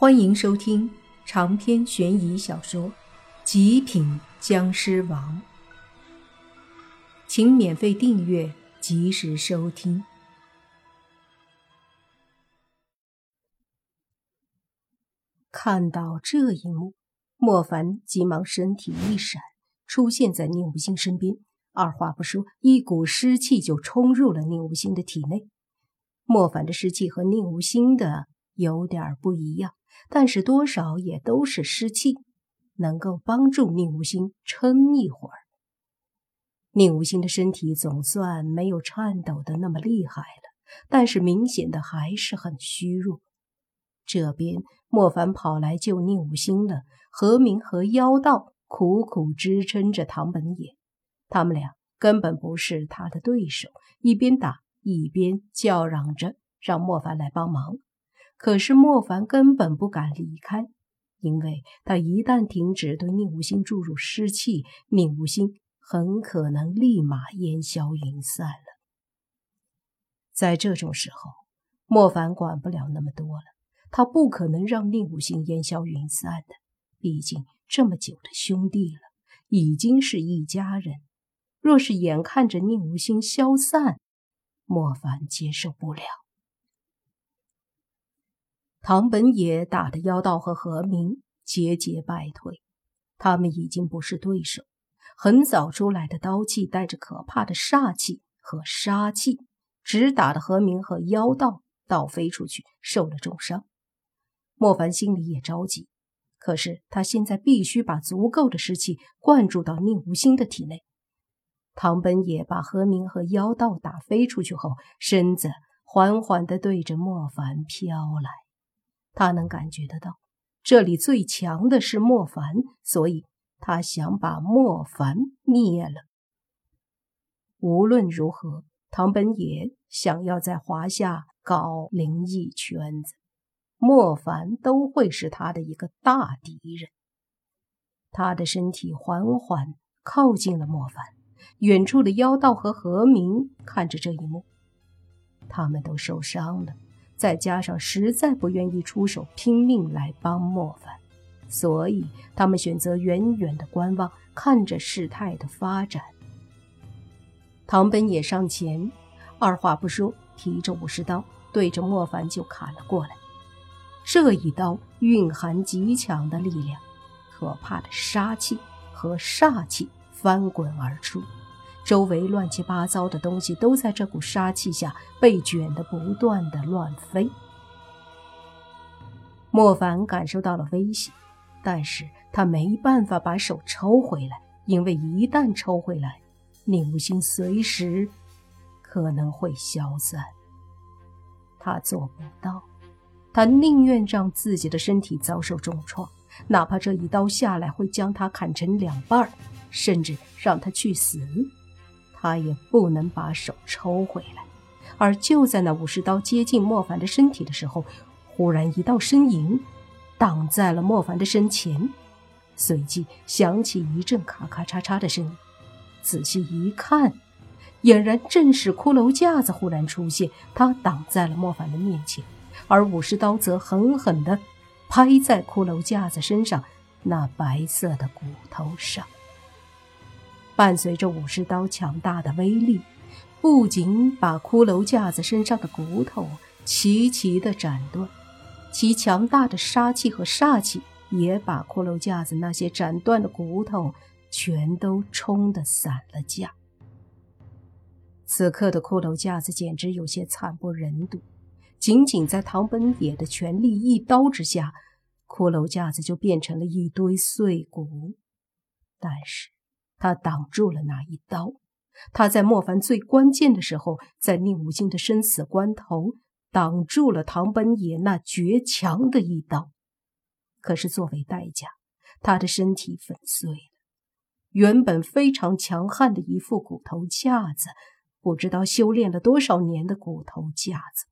欢迎收听长篇悬疑小说《极品僵尸王》，请免费订阅，及时收听。看到这一幕，莫凡急忙身体一闪，出现在宁无心身边。二话不说，一股湿气就冲入了宁无心的体内。莫凡的湿气和宁无心的有点不一样。但是多少也都是湿气，能够帮助宁无心撑一会儿。宁无心的身体总算没有颤抖的那么厉害了，但是明显的还是很虚弱。这边莫凡跑来救宁无心了，何明和妖道苦苦支撑着唐本野，他们俩根本不是他的对手，一边打一边叫嚷着让莫凡来帮忙。可是莫凡根本不敢离开，因为他一旦停止对宁无心注入湿气，宁无心很可能立马烟消云散了。在这种时候，莫凡管不了那么多了，他不可能让宁无心烟消云散的。毕竟这么久的兄弟了，已经是一家人。若是眼看着宁无心消散，莫凡接受不了。唐本也打得妖道和何明节节败退，他们已经不是对手。很早出来的刀气带着可怕的煞气和杀气，直打的何明和妖道倒飞出去，受了重伤。莫凡心里也着急，可是他现在必须把足够的湿气灌注到宁无心的体内。唐本也把何明和妖道打飞出去后，身子缓缓地对着莫凡飘来。他能感觉得到，这里最强的是莫凡，所以他想把莫凡灭了。无论如何，唐本也想要在华夏搞灵异圈子，莫凡都会是他的一个大敌人。他的身体缓缓靠近了莫凡，远处的妖道和何明看着这一幕，他们都受伤了。再加上实在不愿意出手拼命来帮莫凡，所以他们选择远远的观望，看着事态的发展。唐本也上前，二话不说，提着武士刀对着莫凡就砍了过来。这一刀蕴含极强的力量，可怕的杀气和煞气翻滚而出。周围乱七八糟的东西都在这股杀气下被卷得不断的乱飞。莫凡感受到了危险，但是他没办法把手抽回来，因为一旦抽回来，宁无心随时可能会消散。他做不到，他宁愿让自己的身体遭受重创，哪怕这一刀下来会将他砍成两半，甚至让他去死。他也不能把手抽回来，而就在那武士刀接近莫凡的身体的时候，忽然一道身影挡在了莫凡的身前，随即响起一阵咔咔嚓嚓的声音。仔细一看，俨然正是骷髅架子忽然出现，他挡在了莫凡的面前，而武士刀则狠狠地拍在骷髅架子身上那白色的骨头上。伴随着武士刀强大的威力，不仅把骷髅架子身上的骨头齐齐的斩断，其强大的杀气和煞气也把骷髅架子那些斩断的骨头全都冲得散了架。此刻的骷髅架子简直有些惨不忍睹，仅仅在唐本野的全力一刀之下，骷髅架子就变成了一堆碎骨。但是。他挡住了那一刀，他在莫凡最关键的时候，在宁无心的生死关头，挡住了唐本野那绝强的一刀。可是作为代价，他的身体粉碎了，原本非常强悍的一副骨头架子，不知道修炼了多少年的骨头架子，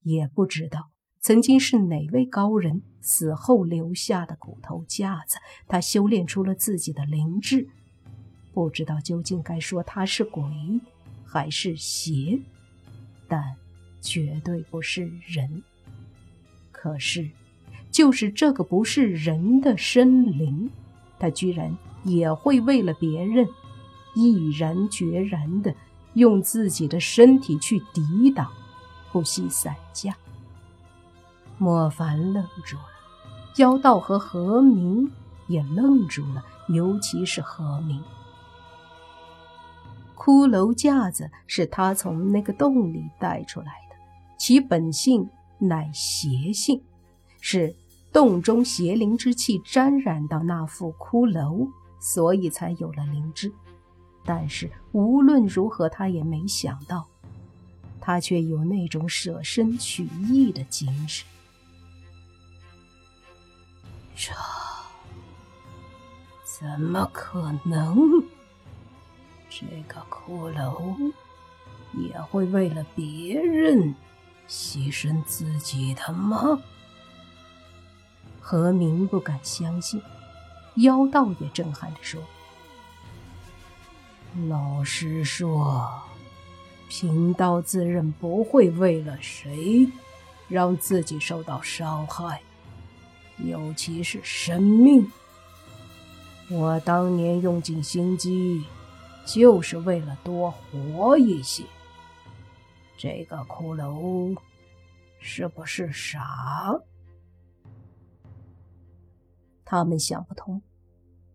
也不知道。曾经是哪位高人死后留下的骨头架子？他修炼出了自己的灵智，不知道究竟该说他是鬼还是邪，但绝对不是人。可是就是这个不是人的生灵，他居然也会为了别人，毅然决然的用自己的身体去抵挡，不惜散架。莫凡愣住了，妖道和何明也愣住了，尤其是何明。骷髅架子是他从那个洞里带出来的，其本性乃邪性，是洞中邪灵之气沾染到那副骷髅，所以才有了灵智。但是无论如何，他也没想到，他却有那种舍身取义的精神。这怎么可能？这个骷髅也会为了别人牺牲自己的吗？何明不敢相信，妖道也震撼地说：“老实说，贫道自认不会为了谁让自己受到伤害，尤其是生命。我当年用尽心机。”就是为了多活一些。这个骷髅是不是傻？他们想不通，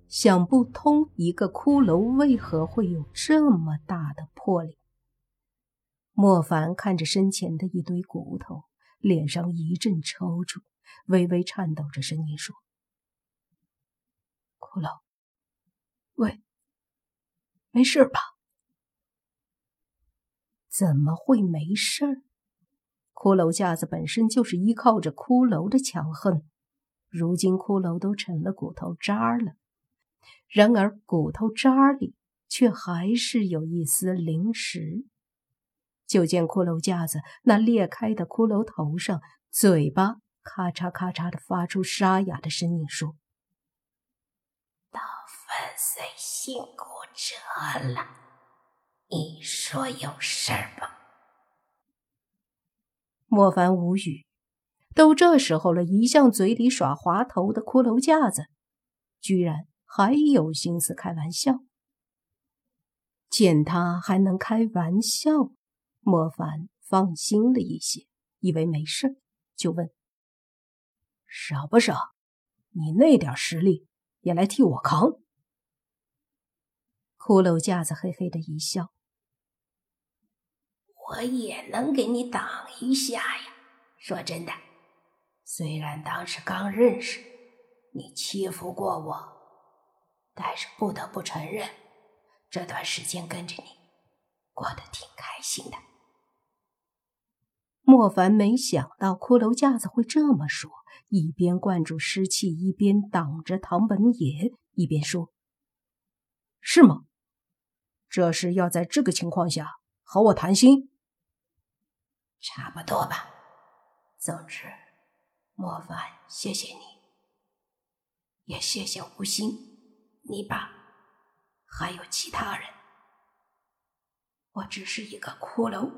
想不通一个骷髅为何会有这么大的魄力。莫凡看着身前的一堆骨头，脸上一阵抽搐，微微颤抖着声音说：“骷髅，喂。”没事吧？怎么会没事？骷髅架子本身就是依靠着骷髅的强横，如今骷髅都成了骨头渣了，然而骨头渣里却还是有一丝灵石。就见骷髅架子那裂开的骷髅头上，嘴巴咔嚓咔嚓的发出沙哑的声音，说：“到粉碎性骨折了，你说有事儿吧？莫凡无语，都这时候了，一向嘴里耍滑头的骷髅架子，居然还有心思开玩笑。见他还能开玩笑，莫凡放心了一些，以为没事，就问：“傻不傻？你那点实力也来替我扛？”骷髅架子嘿嘿的一笑：“我也能给你挡一下呀。说真的，虽然当时刚认识，你欺负过我，但是不得不承认，这段时间跟着你，过得挺开心的。”莫凡没想到骷髅架子会这么说，一边灌注湿气，一边挡着唐本野，一边说：“是吗？”这是要在这个情况下和我谈心，差不多吧。总之，莫凡，谢谢你，也谢谢吴昕、你爸，还有其他人。我只是一个骷髅，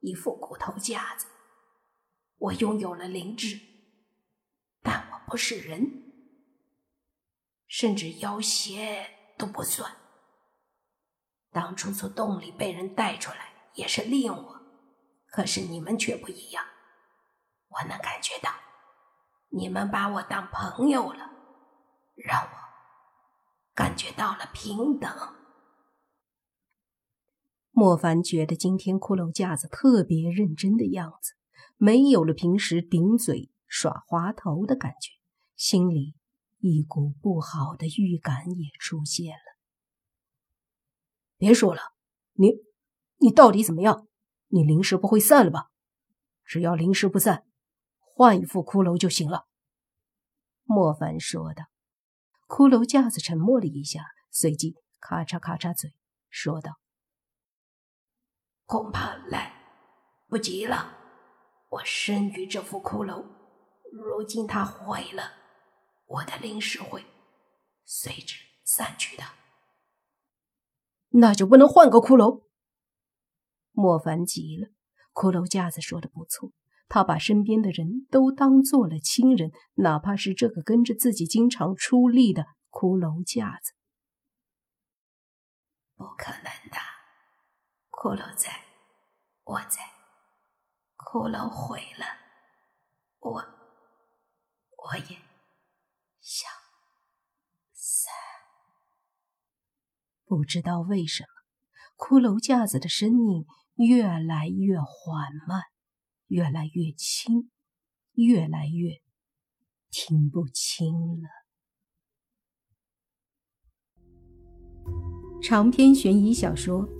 一副骨头架子。我拥有了灵智，但我不是人，甚至妖邪都不算。当初从洞里被人带出来也是利用我，可是你们却不一样。我能感觉到，你们把我当朋友了，让我感觉到了平等。莫凡觉得今天骷髅架子特别认真的样子，没有了平时顶嘴耍滑头的感觉，心里一股不好的预感也出现了。别说了，你，你到底怎么样？你灵石不会散了吧？只要灵石不散，换一副骷髅就行了。”莫凡说道。骷髅架子沉默了一下，随即咔嚓咔嚓嘴，说道：“恐怕来不及了。我生于这副骷髅，如今它毁了，我的灵石会随之散去的。”那就不能换个骷髅？莫凡急了。骷髅架子说的不错，他把身边的人都当做了亲人，哪怕是这个跟着自己经常出力的骷髅架子。不可能的，骷髅在，我在，骷髅毁了，我，我也想散。不知道为什么，骷髅架子的声音越来越缓慢。越来越轻，越来越听不清了。长篇悬疑小说《